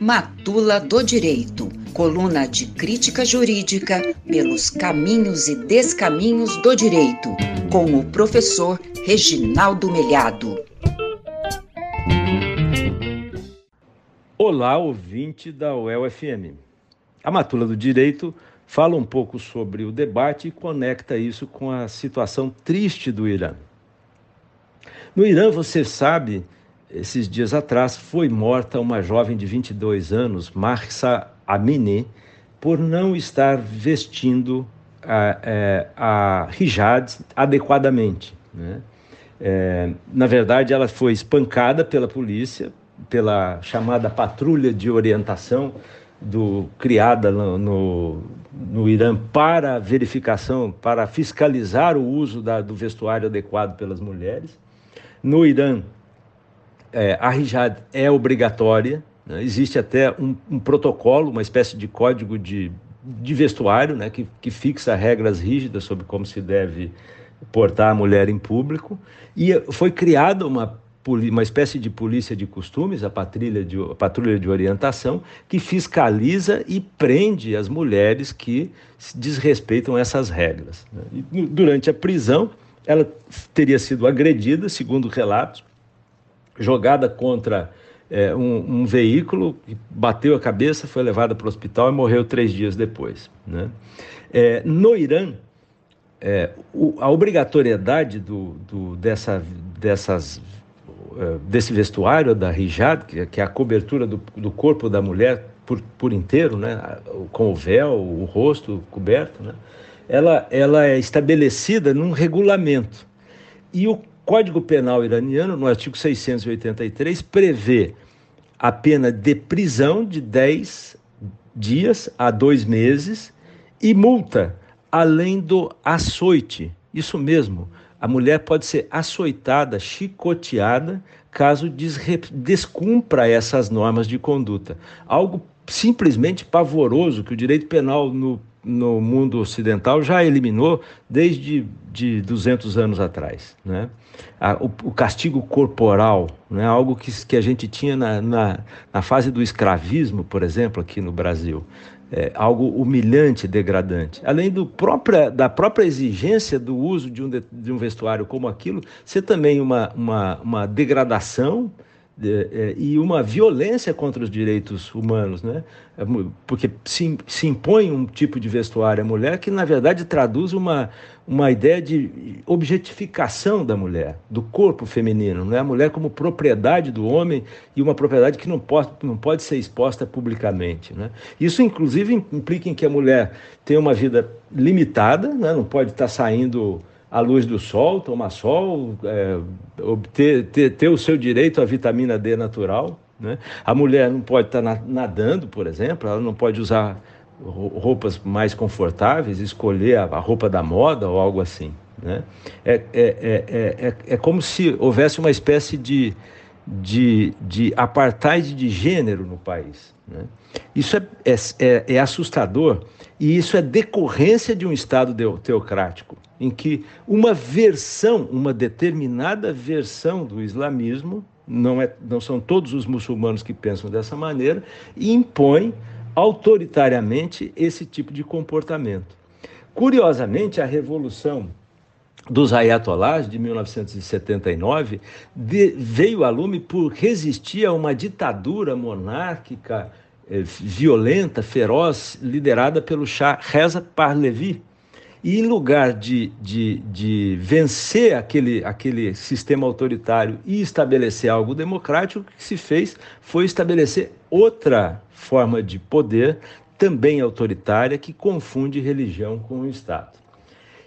Matula do Direito, coluna de crítica jurídica pelos caminhos e descaminhos do direito, com o professor Reginaldo Melhado. Olá, ouvinte da UEL-FM. A Matula do Direito fala um pouco sobre o debate e conecta isso com a situação triste do Irã. No Irã, você sabe, esses dias atrás foi morta uma jovem de 22 anos, Mahsa Amini, por não estar vestindo a, é, a hijab adequadamente. Né? É, na verdade, ela foi espancada pela polícia, pela chamada patrulha de orientação do, criada no, no, no Irã para verificação, para fiscalizar o uso da, do vestuário adequado pelas mulheres. No Irã, é, a hijab é obrigatória, né? existe até um, um, protocolo, uma espécie de código de, de vestuário, né? que, que fixa regras rígidas sobre como se deve portar a mulher em público, e foi criada uma uma espécie de polícia de costumes, a patrulha de, a patrulha de orientação, que fiscaliza e prende as mulheres que desrespeitam essas regras. Né? E, durante a prisão, ela teria sido agredida, segundo relatos, jogada contra é, um, um, veículo, bateu a cabeça, foi levada para o hospital e morreu três dias depois. Né? É, no Irã, é, o, a obrigatoriedade do, do, dessa, dessas, é, desse vestuário da hijab, que, que, é a cobertura do, do corpo da mulher por, por inteiro, né? com o véu, o rosto coberto, né? Ela, ela é estabelecida num regulamento. E o Código Penal iraniano, no artigo 683, prevê a pena de prisão de 10 dias a dois meses e multa, além do açoite. Isso mesmo, a mulher pode ser açoitada, chicoteada, caso descumpra essas normas de conduta. Algo simplesmente pavoroso que o direito penal no no mundo ocidental já eliminou desde de 200 anos atrás. Né? o, o, castigo corporal, né? algo que, que a gente tinha na, na, na, fase do escravismo, por exemplo, aqui no Brasil. É, algo humilhante, degradante. Além do própria, da própria exigência do uso de um, de, de um vestuário como aquilo, ser também uma, uma, uma degradação e uma violência contra os direitos humanos, né? É porque se, se impõe um tipo de vestuário à mulher que, na verdade, traduz uma, uma ideia de objetificação da mulher, do corpo feminino, né? a mulher como propriedade do homem e uma propriedade que não pode, não pode ser exposta publicamente. Né? Isso, inclusive, implica em que a mulher tem uma vida limitada, né? não pode estar saindo à luz do sol, tomar sol, é, obter, ter, ter o seu direito à vitamina D natural. Né? A mulher não pode estar nadando, por exemplo, ela não pode usar roupas mais confortáveis, escolher a, roupa da moda ou algo assim. Né? É, é, é, é, é como se houvesse uma espécie de, de, de apartheid de gênero no país. Né? Isso é, é, é, é assustador e isso é decorrência de um Estado teocrático, em que uma versão, uma determinada versão do islamismo, não, é, não são todos os muçulmanos que pensam dessa maneira, impõe autoritariamente esse tipo de comportamento. Curiosamente, a revolução dos ayatollahs de 1979 de, veio a lume por resistir a uma ditadura monárquica eh, violenta, feroz, liderada pelo Shah Reza Pahlavi. E em lugar de, de, de vencer aquele, aquele sistema autoritário e estabelecer algo democrático, o que se fez foi estabelecer outra forma de poder, também autoritária, que confunde religião com o Estado.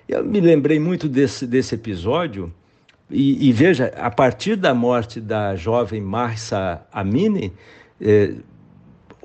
Eu me lembrei muito desse, desse episódio, e, e veja, a partir da morte da jovem Marsa Amini, eh,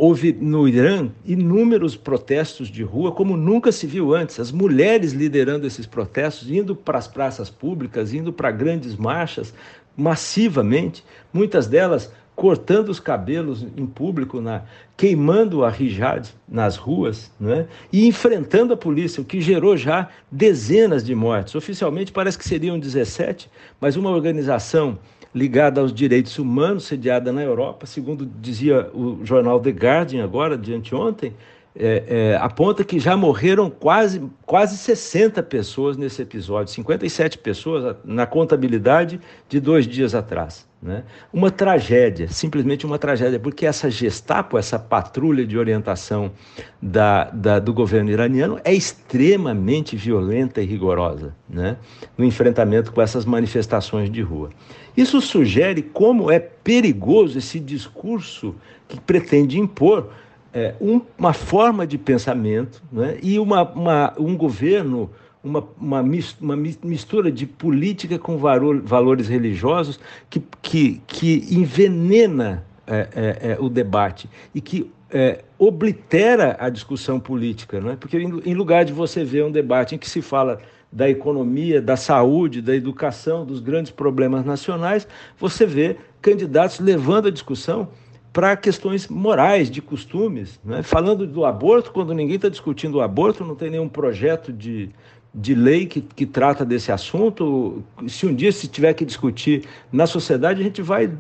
houve no Irã inúmeros protestos de rua, como nunca se viu antes. As mulheres liderando esses protestos, indo para as praças públicas, indo para grandes marchas, massivamente, muitas delas cortando os cabelos em público, na, queimando a hijab nas ruas né? e enfrentando a polícia, o que gerou já dezenas de mortes. Oficialmente parece que seriam 17, mas uma organização ligada aos direitos humanos, sediada na Europa, segundo dizia o jornal The Guardian agora, de anteontem, é, é, aponta que já morreram quase, quase 60 pessoas nesse episódio, 57 pessoas na contabilidade de dois dias atrás. Né? Uma tragédia, simplesmente uma tragédia, porque essa Gestapo, essa patrulha de orientação da, da, do governo iraniano, é extremamente violenta e rigorosa né? no enfrentamento com essas manifestações de rua. Isso sugere como é perigoso esse discurso que pretende impor é, um, uma forma de pensamento né, e uma, uma, um governo, uma, uma, mistura de política com valor, valores religiosos que, que, que envenena é, é, é o debate e que é, oblitera a discussão política, não é? porque em lugar de você ver um debate em que se fala da economia, da saúde, da educação, dos grandes problemas nacionais, você vê candidatos levando a discussão para questões morais, de costumes. Né? Falando do aborto, quando ninguém está discutindo o aborto, não tem nenhum projeto de, de lei que, que trata desse assunto. Se um dia se tiver que discutir na sociedade, a gente vai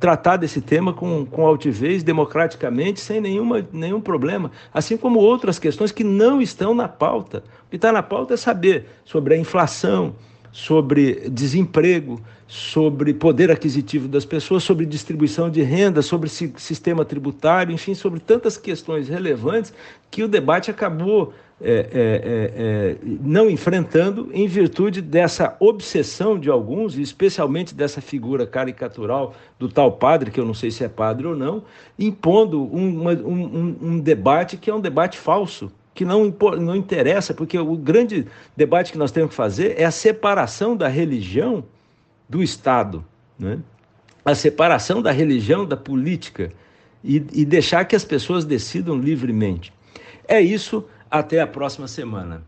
tratar desse tema com, com altivez, democraticamente, sem nenhuma, nenhum problema. Assim como outras questões que não estão na pauta. O que está na pauta é saber sobre a inflação, sobre desemprego, sobre poder aquisitivo das pessoas, sobre distribuição de renda, sobre sistema tributário, enfim, sobre tantas questões relevantes que o debate acabou é, é, é, é, não enfrentando em virtude dessa obsessão de alguns, especialmente dessa figura caricatural do tal padre, que eu não sei se é padre ou não, impondo um, uma, um, um debate que é um debate falso, que não, não interessa, porque o grande debate que nós temos que fazer é a separação da religião do Estado, né? a separação da religião da política e, e deixar que as pessoas decidam livremente. É isso, até a próxima semana.